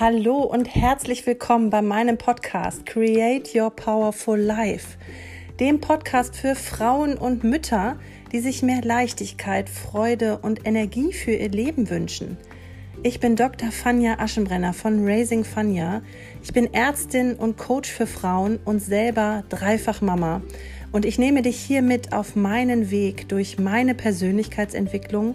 Hallo und herzlich willkommen bei meinem Podcast Create Your Powerful Life, dem Podcast für Frauen und Mütter, die sich mehr Leichtigkeit, Freude und Energie für ihr Leben wünschen. Ich bin Dr. Fanja Aschenbrenner von Raising Fanja. Ich bin Ärztin und Coach für Frauen und selber dreifach Mama. Und ich nehme dich hier mit auf meinen Weg durch meine Persönlichkeitsentwicklung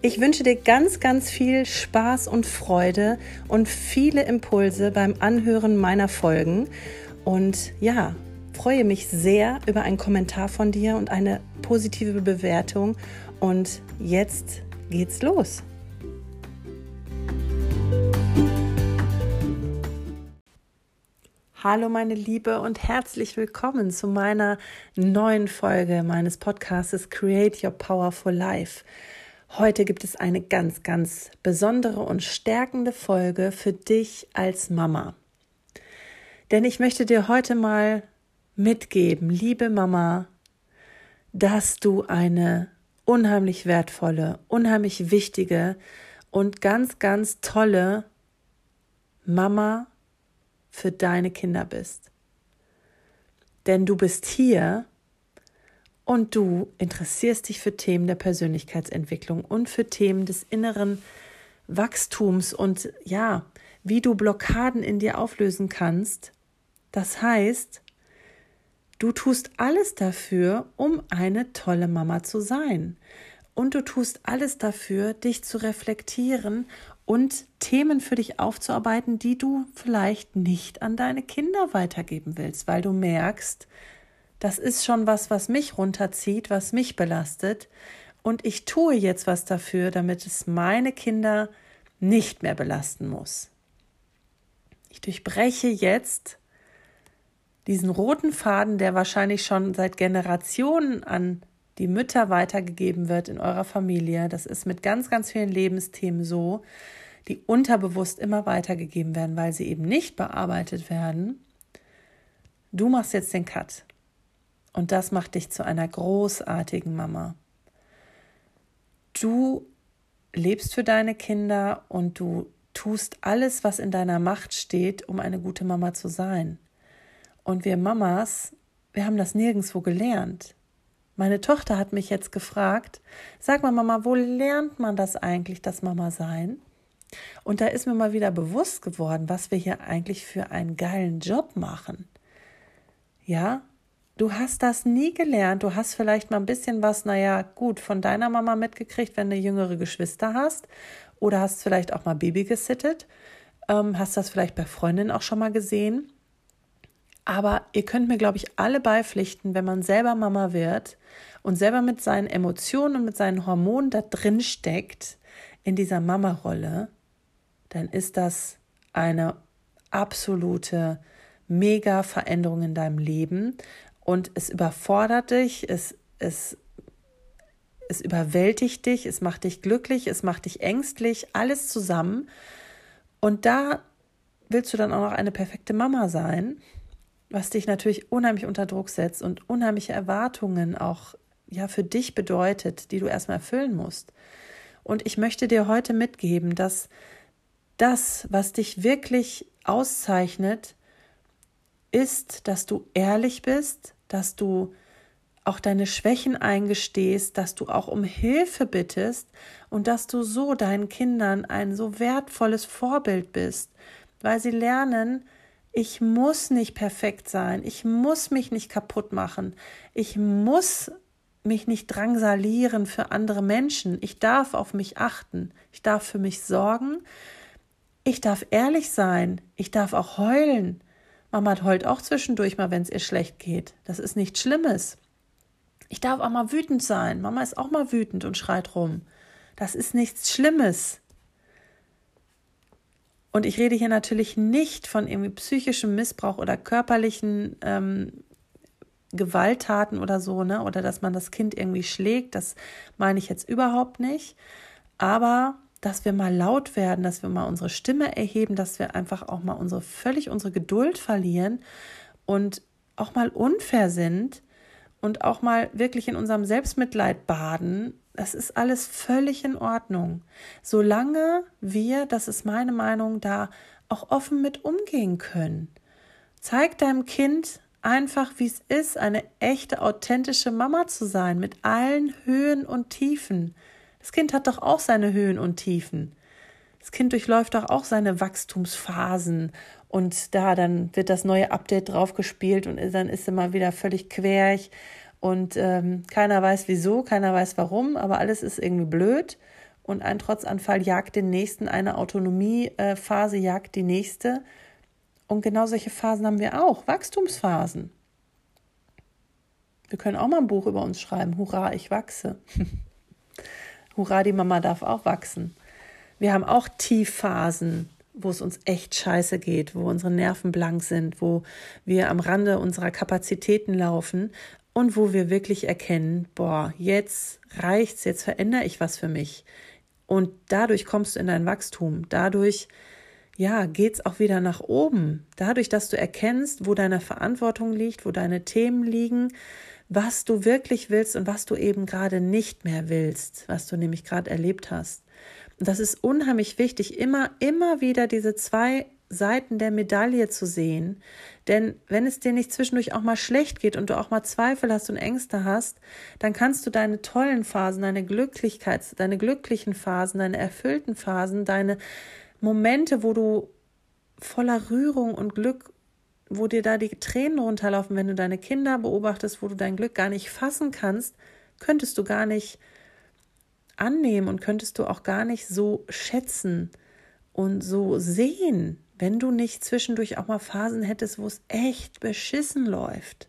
Ich wünsche dir ganz, ganz viel Spaß und Freude und viele Impulse beim Anhören meiner Folgen. Und ja, freue mich sehr über einen Kommentar von dir und eine positive Bewertung. Und jetzt geht's los. Hallo meine Liebe und herzlich willkommen zu meiner neuen Folge meines Podcasts Create Your Powerful Life. Heute gibt es eine ganz, ganz besondere und stärkende Folge für dich als Mama. Denn ich möchte dir heute mal mitgeben, liebe Mama, dass du eine unheimlich wertvolle, unheimlich wichtige und ganz, ganz tolle Mama für deine Kinder bist. Denn du bist hier, und du interessierst dich für Themen der Persönlichkeitsentwicklung und für Themen des inneren Wachstums und ja, wie du Blockaden in dir auflösen kannst. Das heißt, du tust alles dafür, um eine tolle Mama zu sein. Und du tust alles dafür, dich zu reflektieren und Themen für dich aufzuarbeiten, die du vielleicht nicht an deine Kinder weitergeben willst, weil du merkst, das ist schon was, was mich runterzieht, was mich belastet. Und ich tue jetzt was dafür, damit es meine Kinder nicht mehr belasten muss. Ich durchbreche jetzt diesen roten Faden, der wahrscheinlich schon seit Generationen an die Mütter weitergegeben wird in eurer Familie. Das ist mit ganz, ganz vielen Lebensthemen so, die unterbewusst immer weitergegeben werden, weil sie eben nicht bearbeitet werden. Du machst jetzt den Cut. Und das macht dich zu einer großartigen Mama. Du lebst für deine Kinder und du tust alles, was in deiner Macht steht, um eine gute Mama zu sein. Und wir Mamas, wir haben das nirgendwo gelernt. Meine Tochter hat mich jetzt gefragt, sag mal Mama, wo lernt man das eigentlich, das Mama sein? Und da ist mir mal wieder bewusst geworden, was wir hier eigentlich für einen geilen Job machen. Ja, Du hast das nie gelernt. Du hast vielleicht mal ein bisschen was, naja, gut, von deiner Mama mitgekriegt, wenn du jüngere Geschwister hast. Oder hast vielleicht auch mal Baby gesittet. Ähm, hast das vielleicht bei Freundinnen auch schon mal gesehen. Aber ihr könnt mir, glaube ich, alle beipflichten, wenn man selber Mama wird und selber mit seinen Emotionen und mit seinen Hormonen da drin steckt, in dieser Mama-Rolle, dann ist das eine absolute mega Veränderung in deinem Leben und es überfordert dich, es, es, es überwältigt dich, es macht dich glücklich, es macht dich ängstlich, alles zusammen. Und da willst du dann auch noch eine perfekte Mama sein, was dich natürlich unheimlich unter Druck setzt und unheimliche Erwartungen auch ja für dich bedeutet, die du erstmal erfüllen musst. Und ich möchte dir heute mitgeben, dass das, was dich wirklich auszeichnet, ist, dass du ehrlich bist, dass du auch deine Schwächen eingestehst, dass du auch um Hilfe bittest und dass du so deinen Kindern ein so wertvolles Vorbild bist, weil sie lernen, ich muss nicht perfekt sein, ich muss mich nicht kaputt machen, ich muss mich nicht drangsalieren für andere Menschen, ich darf auf mich achten, ich darf für mich sorgen, ich darf ehrlich sein, ich darf auch heulen, Mama heult auch zwischendurch mal, wenn es ihr schlecht geht. Das ist nichts Schlimmes. Ich darf auch mal wütend sein. Mama ist auch mal wütend und schreit rum. Das ist nichts Schlimmes. Und ich rede hier natürlich nicht von irgendwie psychischem Missbrauch oder körperlichen ähm, Gewalttaten oder so, ne? Oder dass man das Kind irgendwie schlägt, das meine ich jetzt überhaupt nicht. Aber dass wir mal laut werden, dass wir mal unsere Stimme erheben, dass wir einfach auch mal unsere völlig unsere Geduld verlieren und auch mal unfair sind und auch mal wirklich in unserem Selbstmitleid baden. Das ist alles völlig in Ordnung. Solange wir, das ist meine Meinung, da auch offen mit umgehen können. Zeig deinem Kind einfach, wie es ist, eine echte, authentische Mama zu sein, mit allen Höhen und Tiefen. Das Kind hat doch auch seine Höhen und Tiefen. Das Kind durchläuft doch auch seine Wachstumsphasen und da dann wird das neue Update draufgespielt und dann ist mal wieder völlig querch und ähm, keiner weiß wieso, keiner weiß warum, aber alles ist irgendwie blöd und ein Trotzanfall jagt den nächsten, eine Autonomiephase jagt die nächste und genau solche Phasen haben wir auch, Wachstumsphasen. Wir können auch mal ein Buch über uns schreiben. Hurra, ich wachse. Hurra, die Mama darf auch wachsen. Wir haben auch Tiefphasen, wo es uns echt scheiße geht, wo unsere Nerven blank sind, wo wir am Rande unserer Kapazitäten laufen und wo wir wirklich erkennen, boah, jetzt reicht's, jetzt verändere ich was für mich. Und dadurch kommst du in dein Wachstum. Dadurch, ja, geht's auch wieder nach oben. Dadurch, dass du erkennst, wo deine Verantwortung liegt, wo deine Themen liegen, was du wirklich willst und was du eben gerade nicht mehr willst, was du nämlich gerade erlebt hast. Und das ist unheimlich wichtig, immer, immer wieder diese zwei Seiten der Medaille zu sehen. Denn wenn es dir nicht zwischendurch auch mal schlecht geht und du auch mal Zweifel hast und Ängste hast, dann kannst du deine tollen Phasen, deine Glücklichkeits-, deine glücklichen Phasen, deine erfüllten Phasen, deine Momente, wo du voller Rührung und Glück wo dir da die Tränen runterlaufen, wenn du deine Kinder beobachtest, wo du dein Glück gar nicht fassen kannst, könntest du gar nicht annehmen und könntest du auch gar nicht so schätzen und so sehen, wenn du nicht zwischendurch auch mal Phasen hättest, wo es echt beschissen läuft.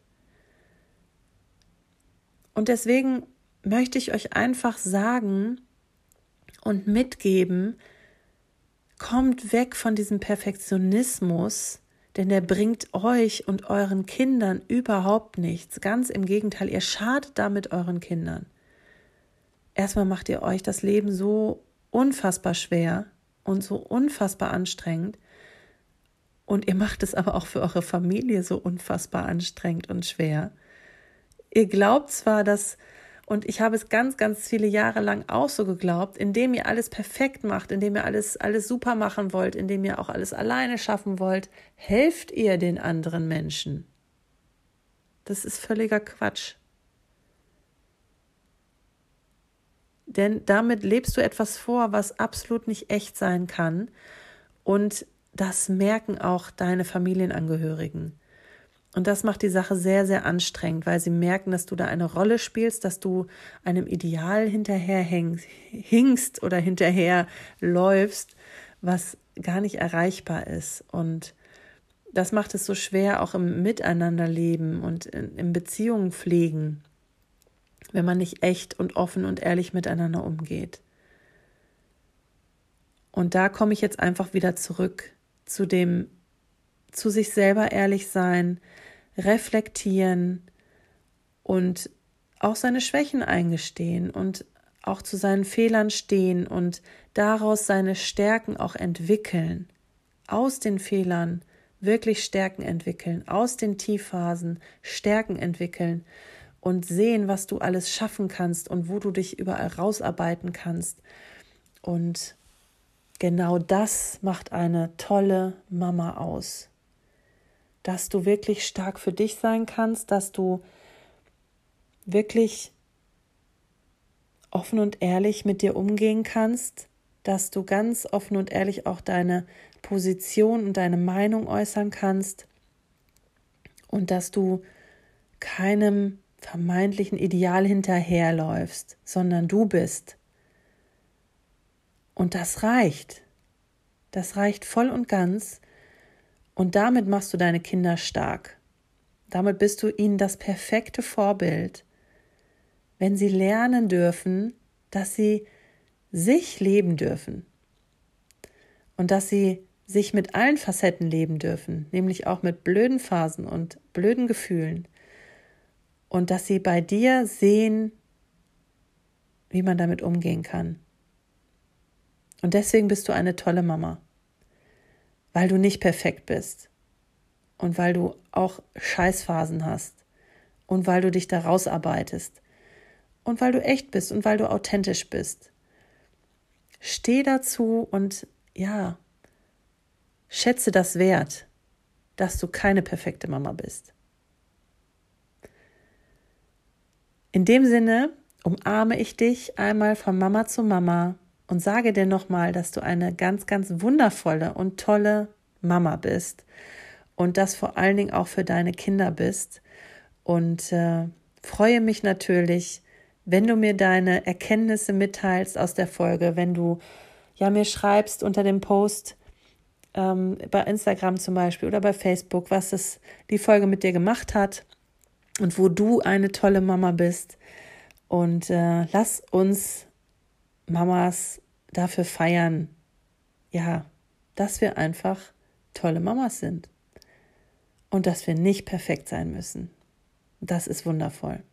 Und deswegen möchte ich euch einfach sagen und mitgeben, kommt weg von diesem Perfektionismus, denn der bringt euch und euren Kindern überhaupt nichts. Ganz im Gegenteil, ihr schadet damit euren Kindern. Erstmal macht ihr euch das Leben so unfassbar schwer und so unfassbar anstrengend. Und ihr macht es aber auch für eure Familie so unfassbar anstrengend und schwer. Ihr glaubt zwar, dass und ich habe es ganz, ganz viele Jahre lang auch so geglaubt, indem ihr alles perfekt macht, indem ihr alles, alles super machen wollt, indem ihr auch alles alleine schaffen wollt, helft ihr den anderen Menschen. Das ist völliger Quatsch. Denn damit lebst du etwas vor, was absolut nicht echt sein kann. Und das merken auch deine Familienangehörigen. Und das macht die Sache sehr, sehr anstrengend, weil sie merken, dass du da eine Rolle spielst, dass du einem Ideal hinterher hingst oder hinterher läufst, was gar nicht erreichbar ist. Und das macht es so schwer, auch im Miteinanderleben und in, Beziehungen pflegen, wenn man nicht echt und offen und ehrlich miteinander umgeht. Und da komme ich jetzt einfach wieder zurück zu dem zu sich selber ehrlich sein, reflektieren und auch seine Schwächen eingestehen und auch zu seinen Fehlern stehen und daraus seine Stärken auch entwickeln. Aus den Fehlern wirklich Stärken entwickeln, aus den Tiefphasen Stärken entwickeln und sehen, was du alles schaffen kannst und wo du dich überall rausarbeiten kannst. Und genau das macht eine tolle Mama aus dass du wirklich stark für dich sein kannst, dass du wirklich offen und ehrlich mit dir umgehen kannst, dass du ganz offen und ehrlich auch deine Position und deine Meinung äußern kannst und dass du keinem vermeintlichen Ideal hinterherläufst, sondern du bist. Und das reicht. Das reicht voll und ganz, und damit machst du deine Kinder stark. Damit bist du ihnen das perfekte Vorbild, wenn sie lernen dürfen, dass sie sich leben dürfen und dass sie sich mit allen Facetten leben dürfen, nämlich auch mit blöden Phasen und blöden Gefühlen und dass sie bei dir sehen, wie man damit umgehen kann. Und deswegen bist du eine tolle Mama, weil du nicht perfekt bist und weil du auch Scheißphasen hast und weil du dich da rausarbeitest und weil du echt bist und weil du authentisch bist. Steh dazu und ja, schätze das wert, dass du keine perfekte Mama bist. In dem Sinne umarme ich dich einmal von Mama zu Mama und sage dir nochmal, dass du eine ganz, ganz wundervolle und tolle Mama bist und das vor allen Dingen auch für deine Kinder bist. Und äh, freue mich natürlich, wenn du mir deine Erkenntnisse mitteilst aus der Folge, wenn du ja mir schreibst unter dem Post ähm, bei Instagram zum Beispiel oder bei Facebook, was es die Folge mit dir gemacht hat und wo du eine tolle Mama bist. Und äh, lass uns Mamas dafür feiern, ja, dass wir einfach tolle Mamas sind und dass wir nicht perfekt sein müssen. Das ist wundervoll.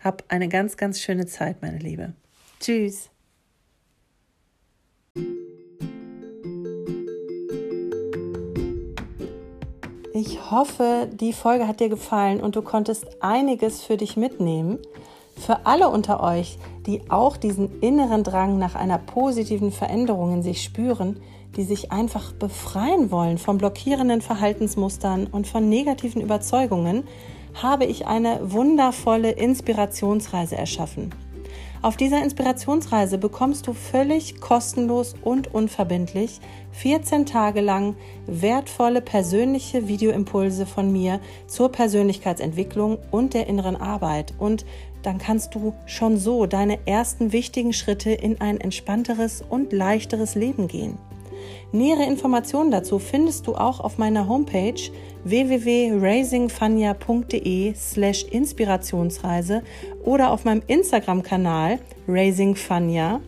Hab eine ganz, ganz schöne Zeit, meine Liebe. Tschüss. Ich hoffe, die Folge hat dir gefallen und du konntest einiges für dich mitnehmen. Für alle unter euch, die auch diesen inneren Drang nach einer positiven Veränderung in sich spüren, die sich einfach befreien wollen von blockierenden Verhaltensmustern und von negativen Überzeugungen, habe ich eine wundervolle Inspirationsreise erschaffen. Auf dieser Inspirationsreise bekommst du völlig kostenlos und unverbindlich 14 Tage lang wertvolle persönliche Videoimpulse von mir zur Persönlichkeitsentwicklung und der inneren Arbeit. Und dann kannst du schon so deine ersten wichtigen Schritte in ein entspannteres und leichteres Leben gehen. Nähere Informationen dazu findest du auch auf meiner Homepage www.raisingfania.de slash Inspirationsreise oder auf meinem Instagram-Kanal raisingfania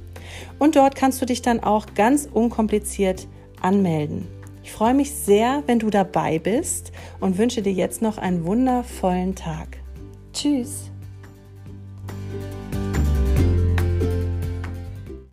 und dort kannst du dich dann auch ganz unkompliziert anmelden. Ich freue mich sehr, wenn du dabei bist und wünsche dir jetzt noch einen wundervollen Tag. Tschüss!